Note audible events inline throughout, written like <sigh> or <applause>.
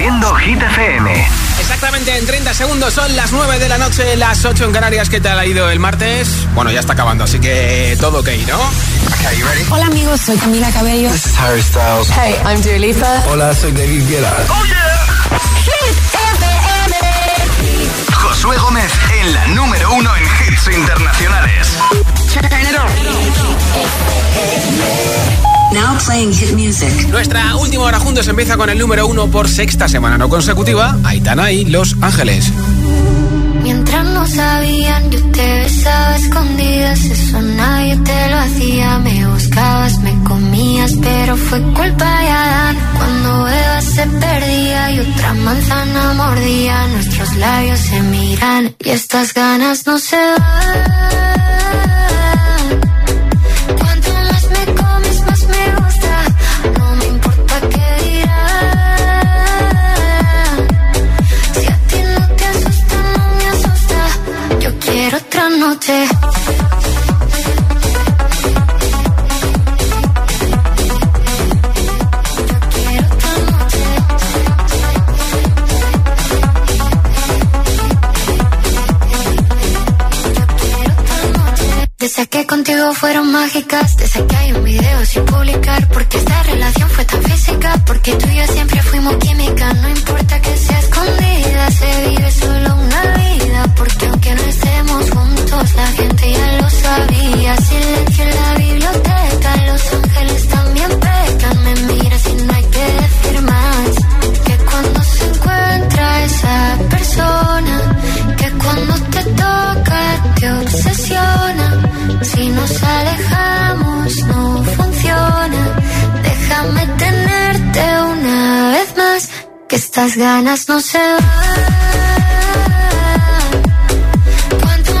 Haciendo Hit FM. Exactamente en 30 segundos son las 9 de la noche, las 8 en Canarias. ¿Qué tal ha ido el martes? Bueno, ya está acabando, así que todo ok, ¿no? Okay, ready? Hola amigos, soy Camila Cabello. This is Harry Styles. Hey, I'm Dua Lipa. Hola, soy David Guetta. ¡Oh, yeah! Hit FM. Josué Gómez en la número uno en hits internacionales. Now playing hit music. Nuestra última hora juntos empieza con el número uno por sexta semana no consecutiva. Aitana y Los Ángeles. Mientras no sabían, yo te besaba escondidas. Eso nadie te lo hacía. Me buscabas, me comías, pero fue culpa de Adán. Cuando Eva se perdía y otra manzana mordía, nuestros labios se miran y estas ganas no se van. Noche. Desde que contigo fueron mágicas, desde que hay un video sin publicar, porque esta relación fue tan física, porque tú y yo siempre fuimos química, no importa que sea escondida, se vive solo una vida, porque aunque no estemos juntos, la gente si nos alejamos no funciona. Déjame tenerte una vez más, que estas ganas no se van. Cuanto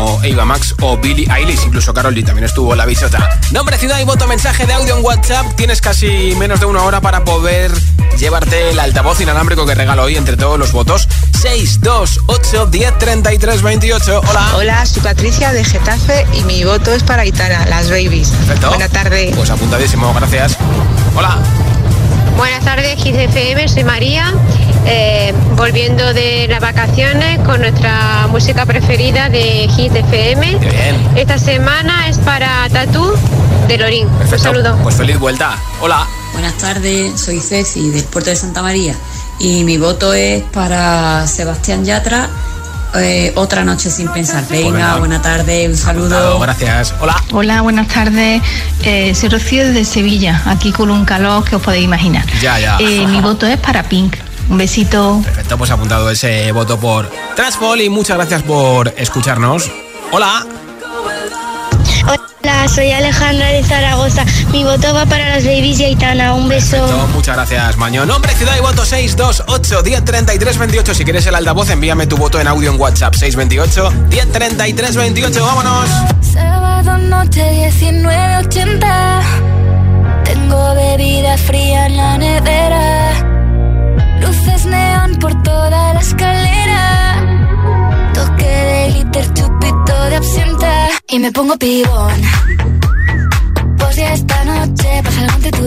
Como Ava Max o Billie Eilish, incluso Carol G también estuvo la visota. Nombre, ciudad y voto, mensaje de audio en WhatsApp. Tienes casi menos de una hora para poder llevarte el altavoz inalámbrico que regalo hoy entre todos los votos. 628 10 33 28. Hola. Hola, soy Patricia de Getafe y mi voto es para Aitana, las babies. Perfecto. Buena tarde. Pues apuntadísimo, gracias. Hola. Buenas tardes, GCFM, soy María, eh, volviendo de las vacaciones con nuestra música preferida de Hit FM. Esta semana es para Tatú de Lorín. Un Perfecto. saludo. Pues feliz vuelta. Hola. Buenas tardes, soy Ceci del puerto de Santa María y mi voto es para Sebastián Yatra, eh, otra noche sin pensar. Venga, venga. buena tarde, un Apuntado, saludo. Gracias. Hola. Hola, buenas tardes. Eh, soy Rocío desde Sevilla, aquí con un calor que os podéis imaginar. Ya, ya. Eh, mi <laughs> voto es para Pink. Un besito. Perfecto, pues apuntado ese voto por Transfall y muchas gracias por escucharnos. Hola. Hola, soy Alejandra de Zaragoza. Mi voto va para las babies y Aitana. Un beso. Perfecto, muchas gracias, Maño. Nombre, ciudad y voto 628 1033 28. Si quieres el altavoz, envíame tu voto en audio en WhatsApp 628 1033 28. Vámonos. Sábado noche 1980 Tengo bebida fría en la nevera Luces neón por toda la escalera Toque de glitter, chupito de absenta Y me pongo pibón. Pues ya esta noche pasa algo entre tú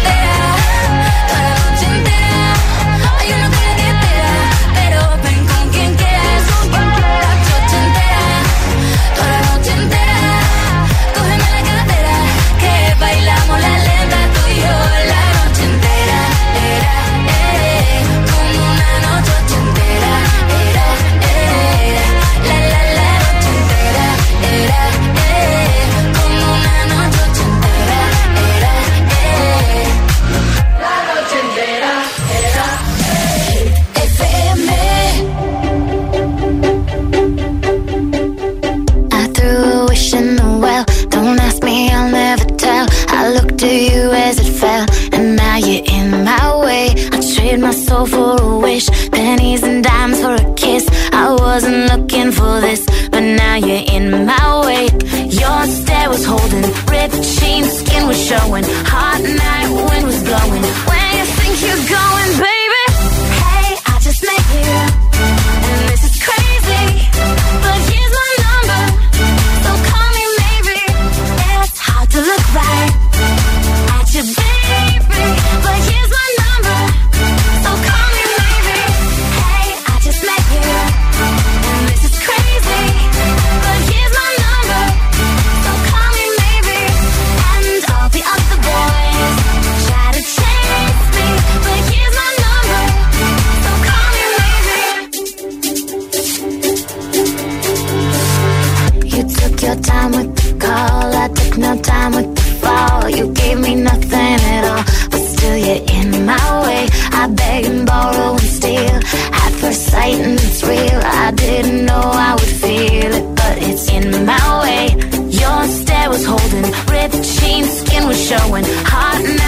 on high. I didn't know I would feel it, but it's in my way. Your stare was holding, ripped jeans, skin was showing, hot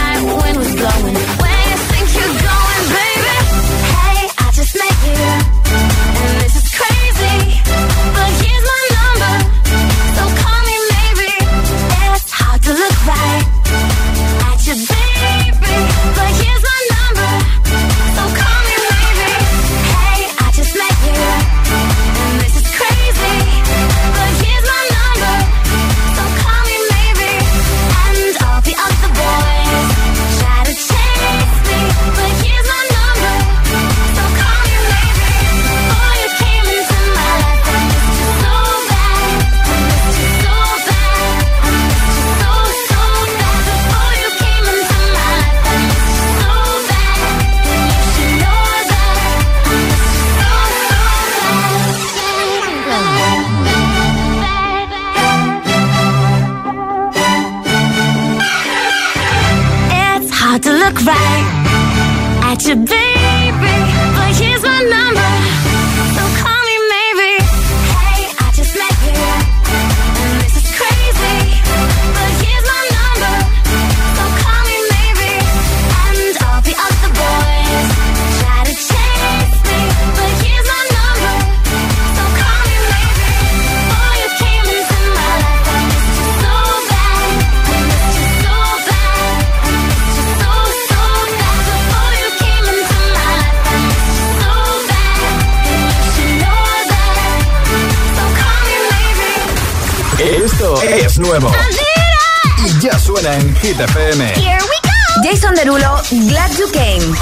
FM. Here we go. Jason Derulo, Glad You Came.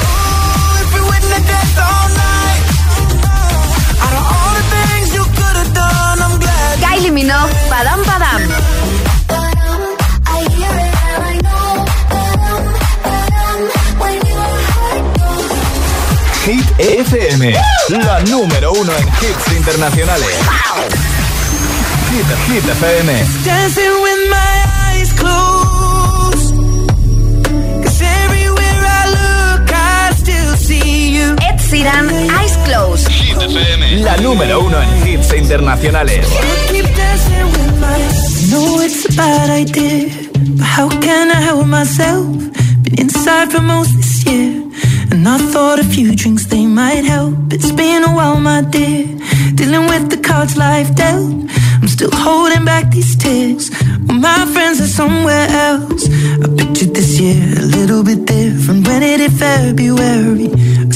Kylie Minogue, Padam Padam. Hit FM, la número uno en hits internacionales. Hit, Hit FM. Dancing with my Sheeran, Eyes Closed. Hit FM, la número uno en hits internacionales. Know it's a bad idea, but how can I help myself? Been inside for most this year, and I thought a few drinks they might help. It's been a while, my dear, dealing with the cards life dealt. I'm still holding back these tears. Well, my friends are somewhere else. I pictured this year a little bit different. When it hit February,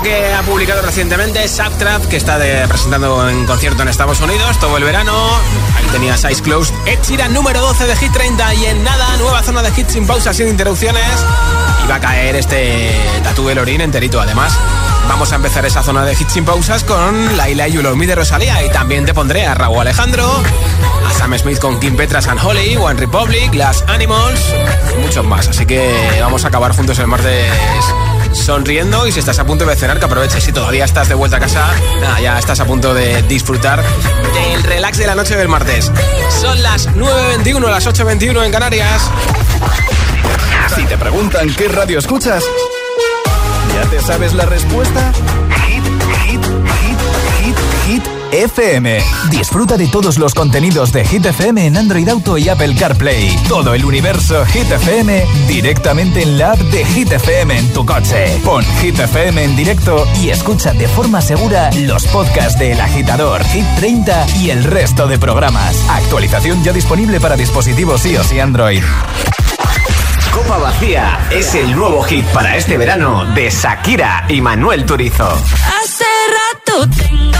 Que ha publicado recientemente Subtrap, que está de- presentando en concierto en Estados Unidos todo el verano. Ahí tenías Eyes Closed. Ed número 12 de Hit 30 y en nada, nueva zona de hits sin pausa, sin interrupciones. Y va a caer este Tatú del Orín enterito además. Vamos a empezar esa zona de hits sin pausas con Laila y You Love Me de Rosalía y también te pondré a Raúl Alejandro, a Sam Smith con Kim Petras and Holly, One Republic, Las Animals y muchos más. Así que vamos a acabar juntos el martes sonriendo y si estás a punto de cenar, que aproveches. Si todavía estás de vuelta a casa, nada, ya estás a punto de disfrutar del relax de la noche del martes. Son las 9.21, las 8.21 en Canarias. Si te preguntan qué radio escuchas, ¿ya te sabes la respuesta? FM. Disfruta de todos los contenidos de Hit FM en Android Auto y Apple CarPlay. Todo el universo Hit FM directamente en la app de Hit FM en tu coche. Pon Hit FM en directo y escucha de forma segura los podcasts de El Agitador, Hit 30 y el resto de programas. Actualización ya disponible para dispositivos iOS y Android. Copa Vacía es el nuevo hit para este verano de Shakira y Manuel Turizo. Hace rato tengo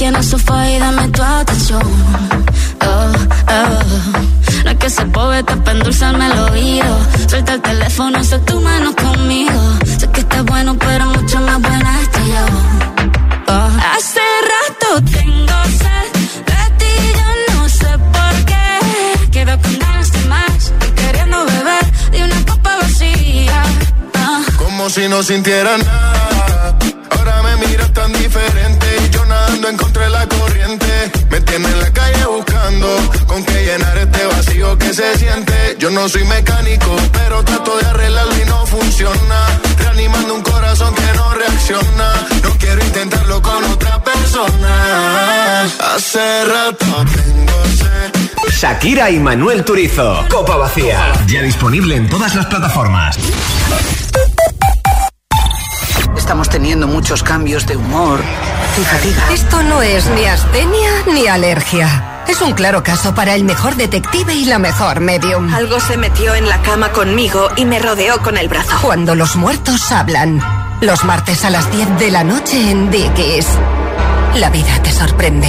aquí en el sofá y dame tu atención. Oh, oh. No es que se poeta para endulzarme el oído. Suelta el teléfono, sé tu mano conmigo. Sé que estás bueno, pero mucho más buena estoy yo. Oh. Hace rato tengo sed de ti, yo no sé por qué. Quedo con ganas de más y queriendo beber de una copa vacía. Ah. Como si no sintiera nada. Yo no soy mecánico, pero trato de arreglarlo y no funciona. Reanimando un corazón que no reacciona. No quiero intentarlo con otra persona. Hace rato tengo sed. Shakira y Manuel Turizo. Copa Vacía. Ya disponible en todas las plataformas. Estamos teniendo muchos cambios de humor y fatiga. Esto no es ni astenia ni alergia. Es un claro caso para el mejor detective y la mejor medium. Algo se metió en la cama conmigo y me rodeó con el brazo. Cuando los muertos hablan. Los martes a las 10 de la noche en Dickies. La vida te sorprende.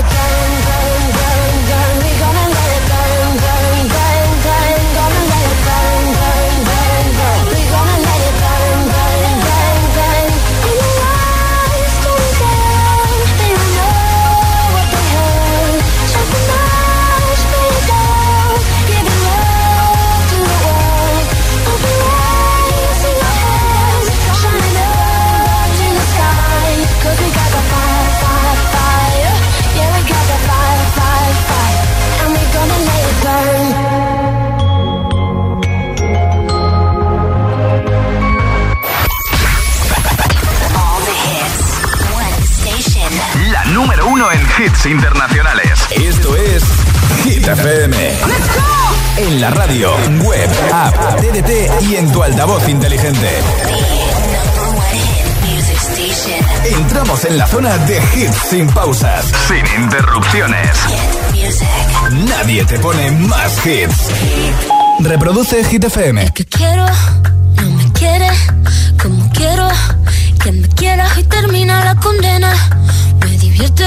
internacionales. Esto es Hit FM. En la radio, web, app, TDT y en tu altavoz inteligente. Entramos en la zona de hits sin pausas, sin interrupciones. Nadie te pone más hits. Reproduce Hit FM. Es que quiero, no me quiere, como quiero, que me quiera y termina la condena. Me divierte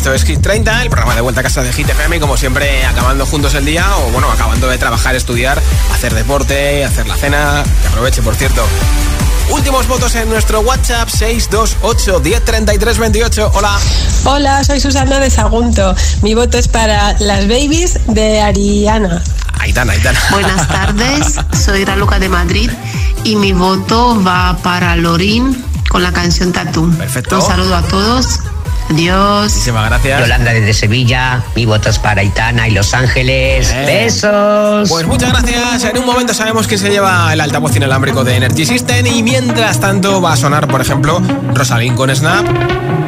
Esto es Hit 30, el programa de vuelta a casa de Hit FM, como siempre, acabando juntos el día o, bueno, acabando de trabajar, estudiar, hacer deporte, hacer la cena. Que aproveche, por cierto. Últimos votos en nuestro WhatsApp 628 103328. Hola. Hola, soy Susana de Sagunto. Mi voto es para las babies de Ariana. Aitana, Aitana. Buenas <laughs> tardes, soy Raluca de Madrid y mi voto va para Lorín con la canción Tatú. Perfecto. Un saludo a todos Adiós. Muchísimas gracias. Yolanda desde Sevilla, mi voto es para Itana y Los Ángeles. Eh. Besos. Pues muchas gracias. En un momento sabemos que se lleva el altavoz inalámbrico de Energy System y mientras tanto va a sonar, por ejemplo, Rosalín con Snap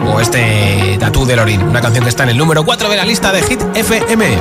o este Tatú de Lorin, una canción que está en el número 4 de la lista de Hit FM.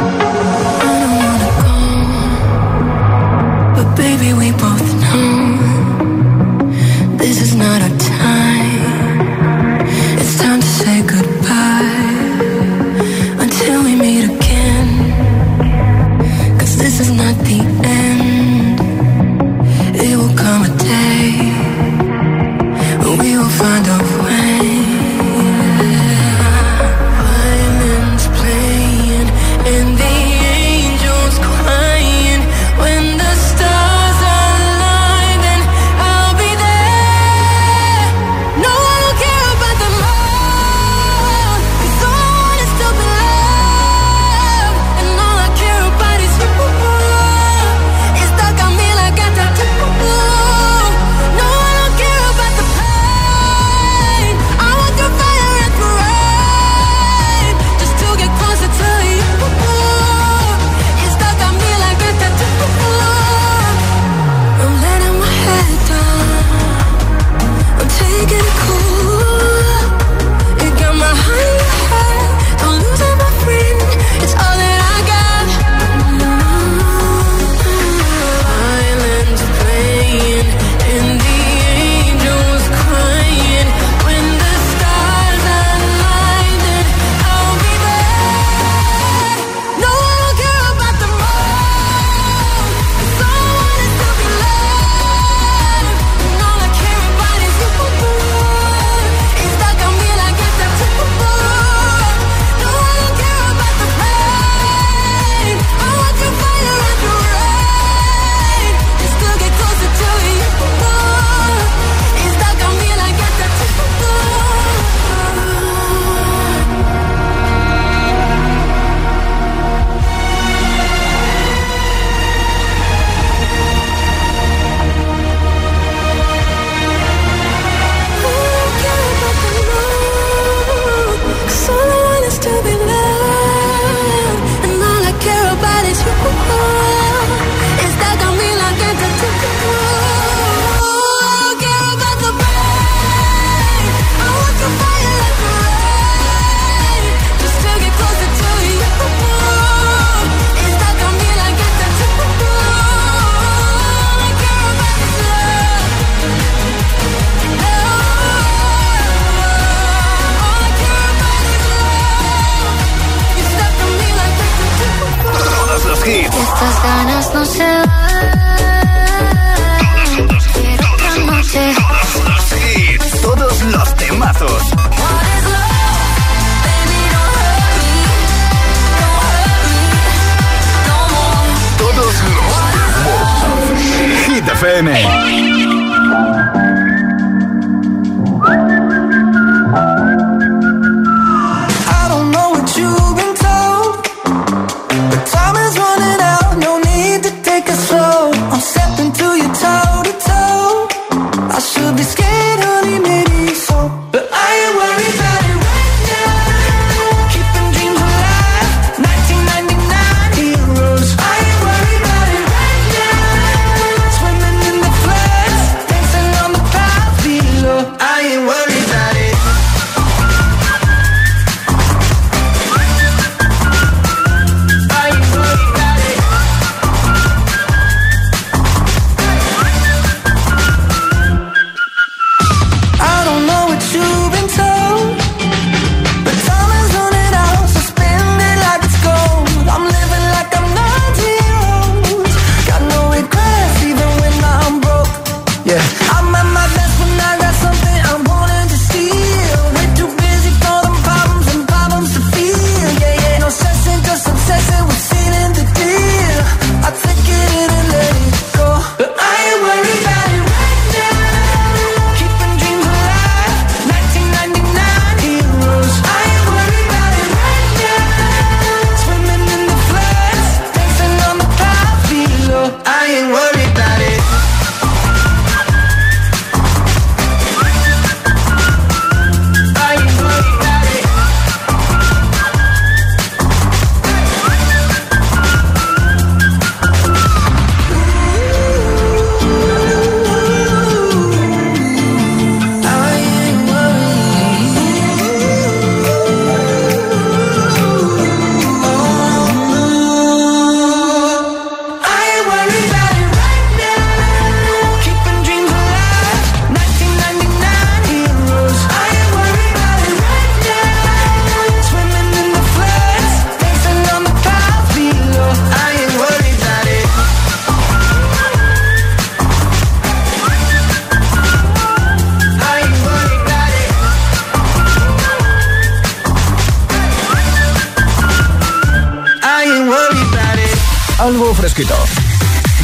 fresquito.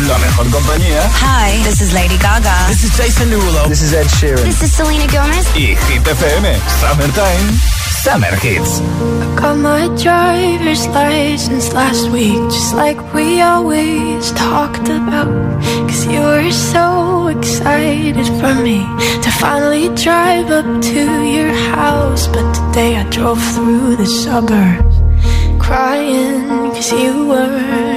La mejor compañía. Eh? Hi, this is Lady Gaga. This is Jason Derulo. This is Ed Sheeran. This is Selena Gomez. Y Hit FM. Summertime. Summer Hits. I got my driver's license last week, just like we always talked about. Cause you were so excited for me to finally drive up to your house. But today I drove through the suburbs crying cause you were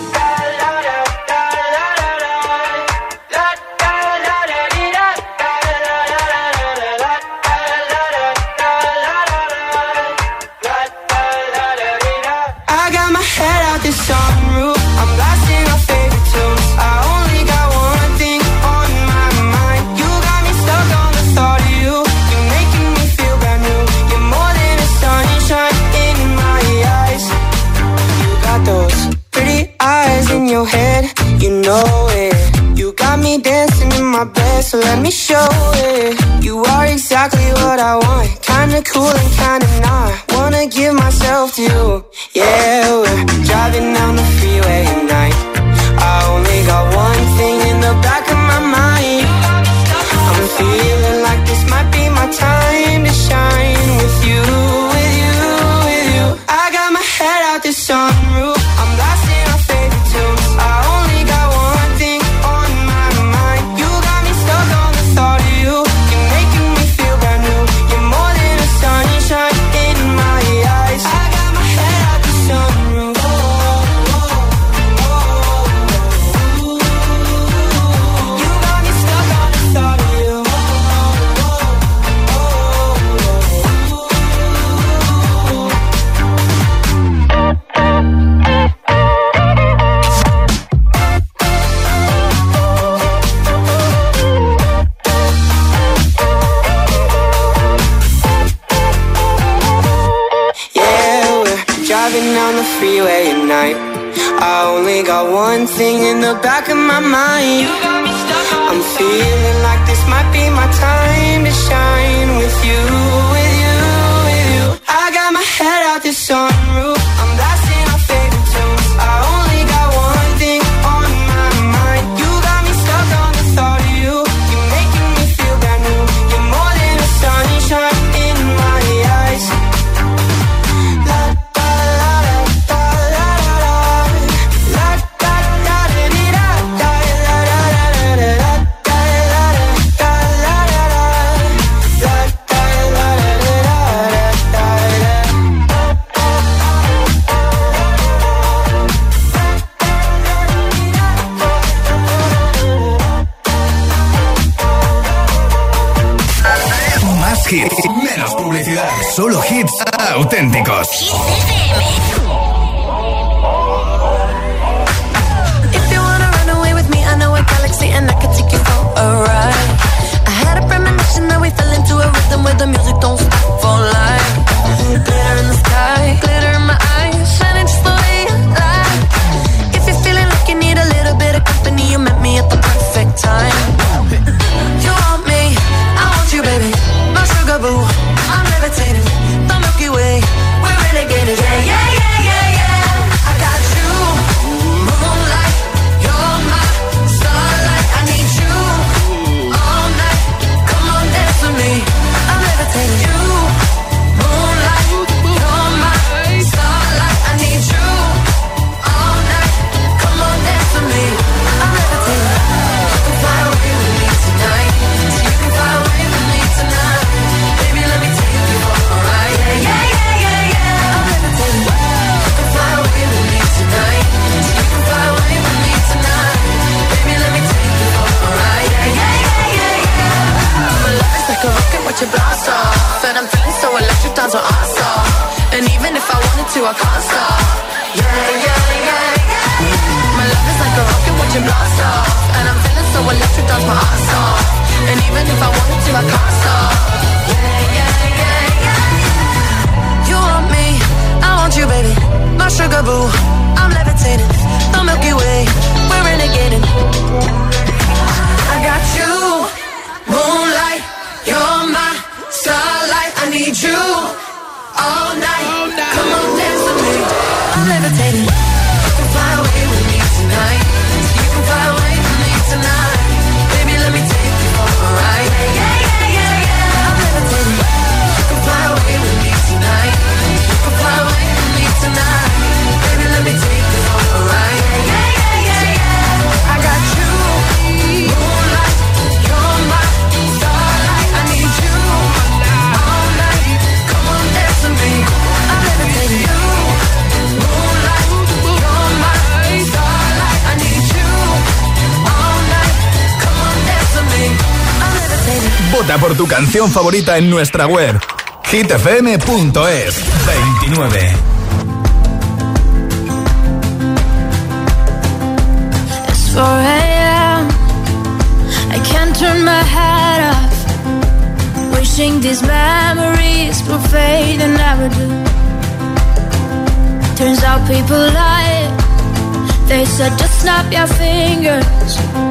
Vota por tu canción favorita en nuestra web hitfm.es 29. It's 4 a.m. I can't turn my head off. Wishing these memories will fade and never do. Turns out people lie. They said just snap your fingers.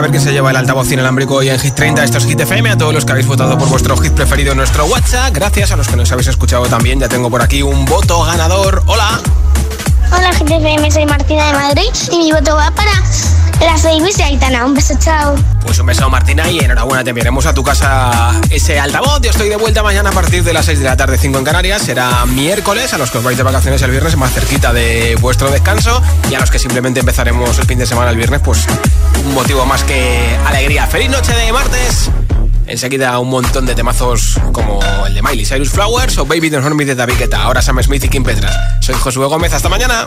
Music station. altavoz inalámbrico y en Hit 30. Esto es Hit FM. A todos los que habéis votado por vuestro hit preferido en nuestro WhatsApp. Gracias a los que nos habéis escuchado también. Ya tengo por aquí un voto ganador. Hola. Hola, Hit FM. Soy Martina de Madrid y mi voto va para las babies de Aitana. Un beso, chao. Pues un beso, Martina, y enhorabuena. Te enviaremos a tu casa ese altavoz. Yo estoy de vuelta mañana a partir de las 6 de la tarde, 5 en Canarias. Será miércoles. A los que os vais de vacaciones el viernes, más cerquita de vuestro descanso. Y a los que simplemente empezaremos el fin de semana el viernes, pues un motivo más que alegría. ¡Feliz noche de martes! Enseguida un montón de temazos como el de Miley Cyrus Flowers o Baby Don't Hurt Me de David Guetta. Ahora Sam Smith y Kim Petras. Soy Josué Gómez. Hasta mañana.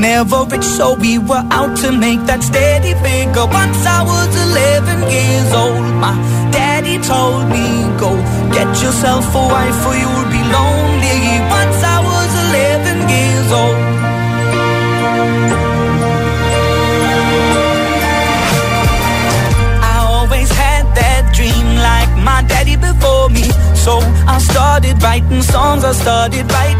Never rich, so we were out to make that steady figure. Once I was 11 years old, my daddy told me, Go get yourself a wife or you'll be lonely. Once I was 11 years old. I always had that dream like my daddy before me. So I started writing songs, I started writing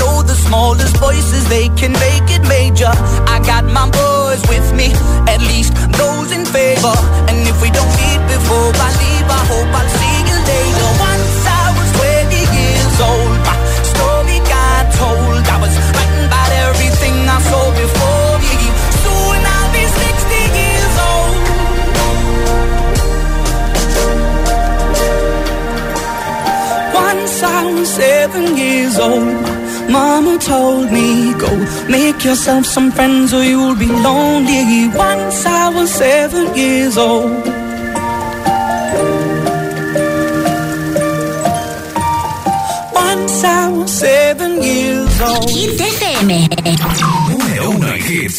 know the smallest voices, they can make it major. I got my boys with me, at least those in favor. And if we don't meet before I leave, I hope I'll see you later. Once I was 20 years old, my story got told. I was writing about everything I saw before me. Soon I'll be 60 years old. Once I was seven years old, mama told me, Go make yourself some friends or you'll be lonely. Once I was seven years old. Once I was seven years old. Hit FM. Número uno en hits.